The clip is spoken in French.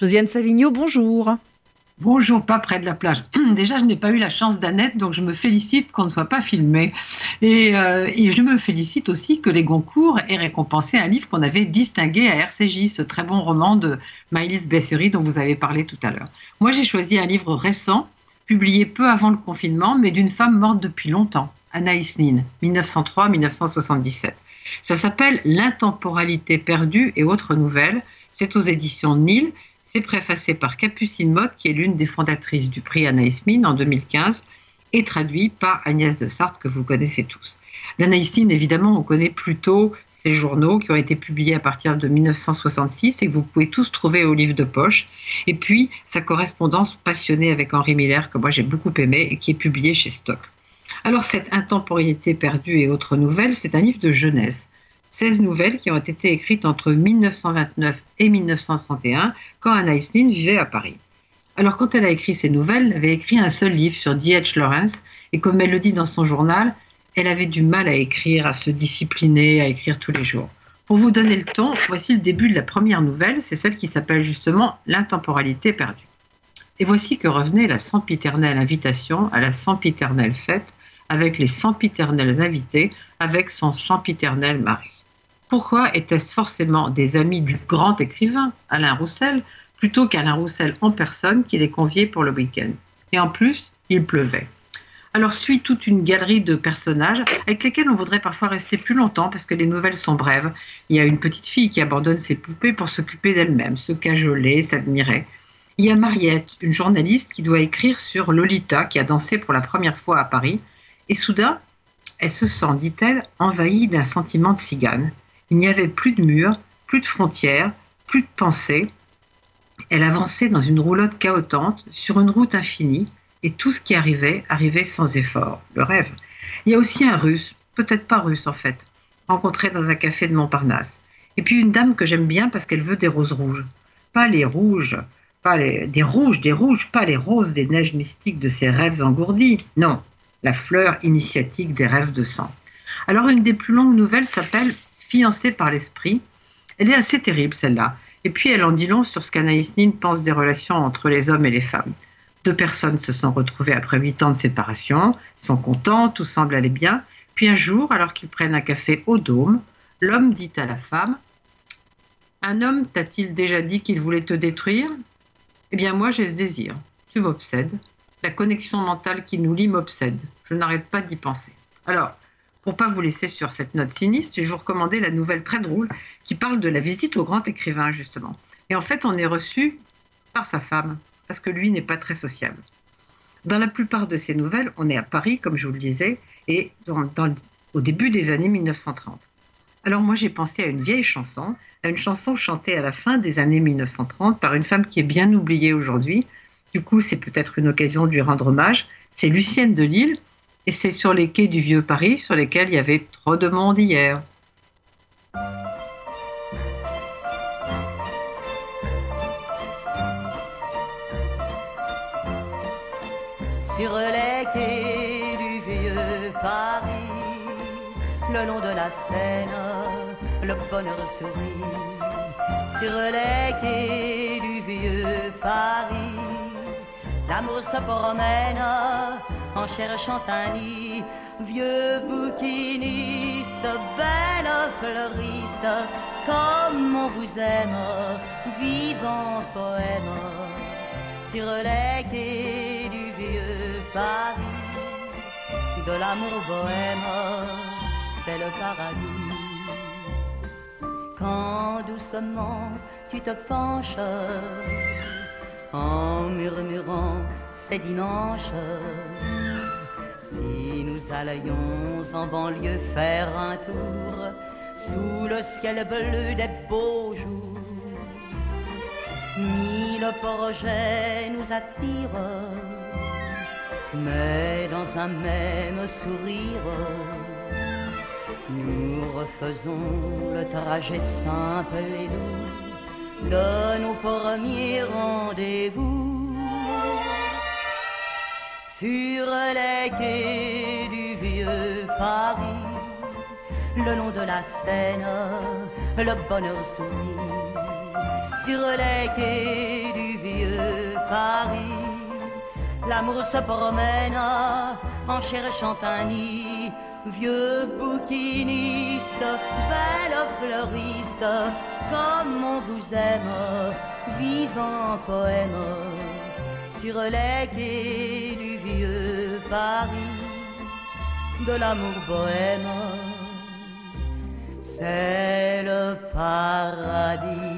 Josiane Savigno, bonjour. Bonjour, pas près de la plage. Déjà, je n'ai pas eu la chance d'Annette, donc je me félicite qu'on ne soit pas filmé. Euh, et, je me félicite aussi que les Goncourt aient récompensé un livre qu'on avait distingué à RCJ, ce très bon roman de Maëlys Bessery dont vous avez parlé tout à l'heure. Moi, j'ai choisi un livre récent, publié peu avant le confinement, mais d'une femme morte depuis longtemps, Anaïs Nin, 1903-1977. Ça s'appelle L'intemporalité perdue et autres nouvelles. C'est aux éditions Nil c'est préfacé par Capucine Motte, qui est l'une des fondatrices du prix Anaïs Mine en 2015, et traduit par Agnès de Sarthe, que vous connaissez tous. L'Anaïs Mine, évidemment, on connaît plutôt ces journaux qui ont été publiés à partir de 1966 et que vous pouvez tous trouver au livre de poche. Et puis, sa correspondance passionnée avec Henri Miller, que moi j'ai beaucoup aimé et qui est publiée chez Stock. Alors, cette intemporalité perdue et autres nouvelles, c'est un livre de jeunesse 16 nouvelles qui ont été écrites entre 1929 et 1931, quand Anaïs Nin vivait à Paris. Alors, quand elle a écrit ces nouvelles, elle avait écrit un seul livre sur D.H. Lawrence, et comme elle le dit dans son journal, elle avait du mal à écrire, à se discipliner, à écrire tous les jours. Pour vous donner le ton, voici le début de la première nouvelle, c'est celle qui s'appelle justement L'intemporalité perdue. Et voici que revenait la sempiternelle invitation à la sempiternelle fête, avec les sempiternels invités, avec son sempiternel mari. Pourquoi étaient-ce forcément des amis du grand écrivain, Alain Roussel, plutôt qu'Alain Roussel en personne qui les conviait pour le week-end? Et en plus, il pleuvait. Alors suit toute une galerie de personnages avec lesquels on voudrait parfois rester plus longtemps parce que les nouvelles sont brèves. Il y a une petite fille qui abandonne ses poupées pour s'occuper d'elle-même, se cajoler, s'admirer. Il y a Mariette, une journaliste qui doit écrire sur Lolita qui a dansé pour la première fois à Paris. Et soudain, elle se sent, dit-elle, envahie d'un sentiment de cigane. Il n'y avait plus de murs, plus de frontières, plus de pensée. Elle avançait dans une roulotte chaotante, sur une route infinie, et tout ce qui arrivait arrivait sans effort. Le rêve. Il y a aussi un russe, peut-être pas russe en fait, rencontré dans un café de Montparnasse. Et puis une dame que j'aime bien parce qu'elle veut des roses rouges. Pas les rouges, pas les, des rouges, des rouges, pas les roses des neiges mystiques de ses rêves engourdis. Non, la fleur initiatique des rêves de sang. Alors une des plus longues nouvelles s'appelle fiancée par l'esprit. Elle est assez terrible, celle-là. Et puis, elle en dit long sur ce qu'Anaïs Nin pense des relations entre les hommes et les femmes. Deux personnes se sont retrouvées après huit ans de séparation, sont contents, tout semble aller bien. Puis un jour, alors qu'ils prennent un café au dôme, l'homme dit à la femme Un homme t'a-t-il déjà dit qu'il voulait te détruire? Eh bien, moi, j'ai ce désir. Tu m'obsèdes. La connexion mentale qui nous lie m'obsède. Je n'arrête pas d'y penser. Alors, pour pas vous laisser sur cette note sinistre, je vais vous recommander la nouvelle très drôle qui parle de la visite au grand écrivain, justement. Et en fait, on est reçu par sa femme, parce que lui n'est pas très sociable. Dans la plupart de ces nouvelles, on est à Paris, comme je vous le disais, et au début des années 1930. Alors moi, j'ai pensé à une vieille chanson, à une chanson chantée à la fin des années 1930 par une femme qui est bien oubliée aujourd'hui. Du coup, c'est peut-être une occasion de lui rendre hommage. C'est Lucienne de Lille, et c'est sur les quais du vieux Paris sur lesquels il y avait trop de monde hier. Sur les quais du vieux Paris, le long de la Seine, le bonheur sourit. Sur les quais du vieux Paris, l'amour se promène en cherchant un. Vieux bouquiniste, belle fleuriste, comme on vous aime, vivant poème, sur les quais du vieux Paris, de l'amour bohème, c'est le paradis. Quand doucement tu te penches, en murmurant ces dimanches, si nous allions en banlieue faire un tour sous le ciel bleu des beaux jours, mille projets nous attirent, mais dans un même sourire, nous refaisons le trajet simple et doux de nos premiers rendez-vous sur les quais du vieux Paris, le long de la Seine, le bonheur sourit. sur les quais du vieux Paris. L'amour se promène en cherchant un vieux bouquiniste, belle fleuriste, comme on vous aime, vivant poème, sur les quais du vieux Paris, de l'amour bohème, c'est le paradis.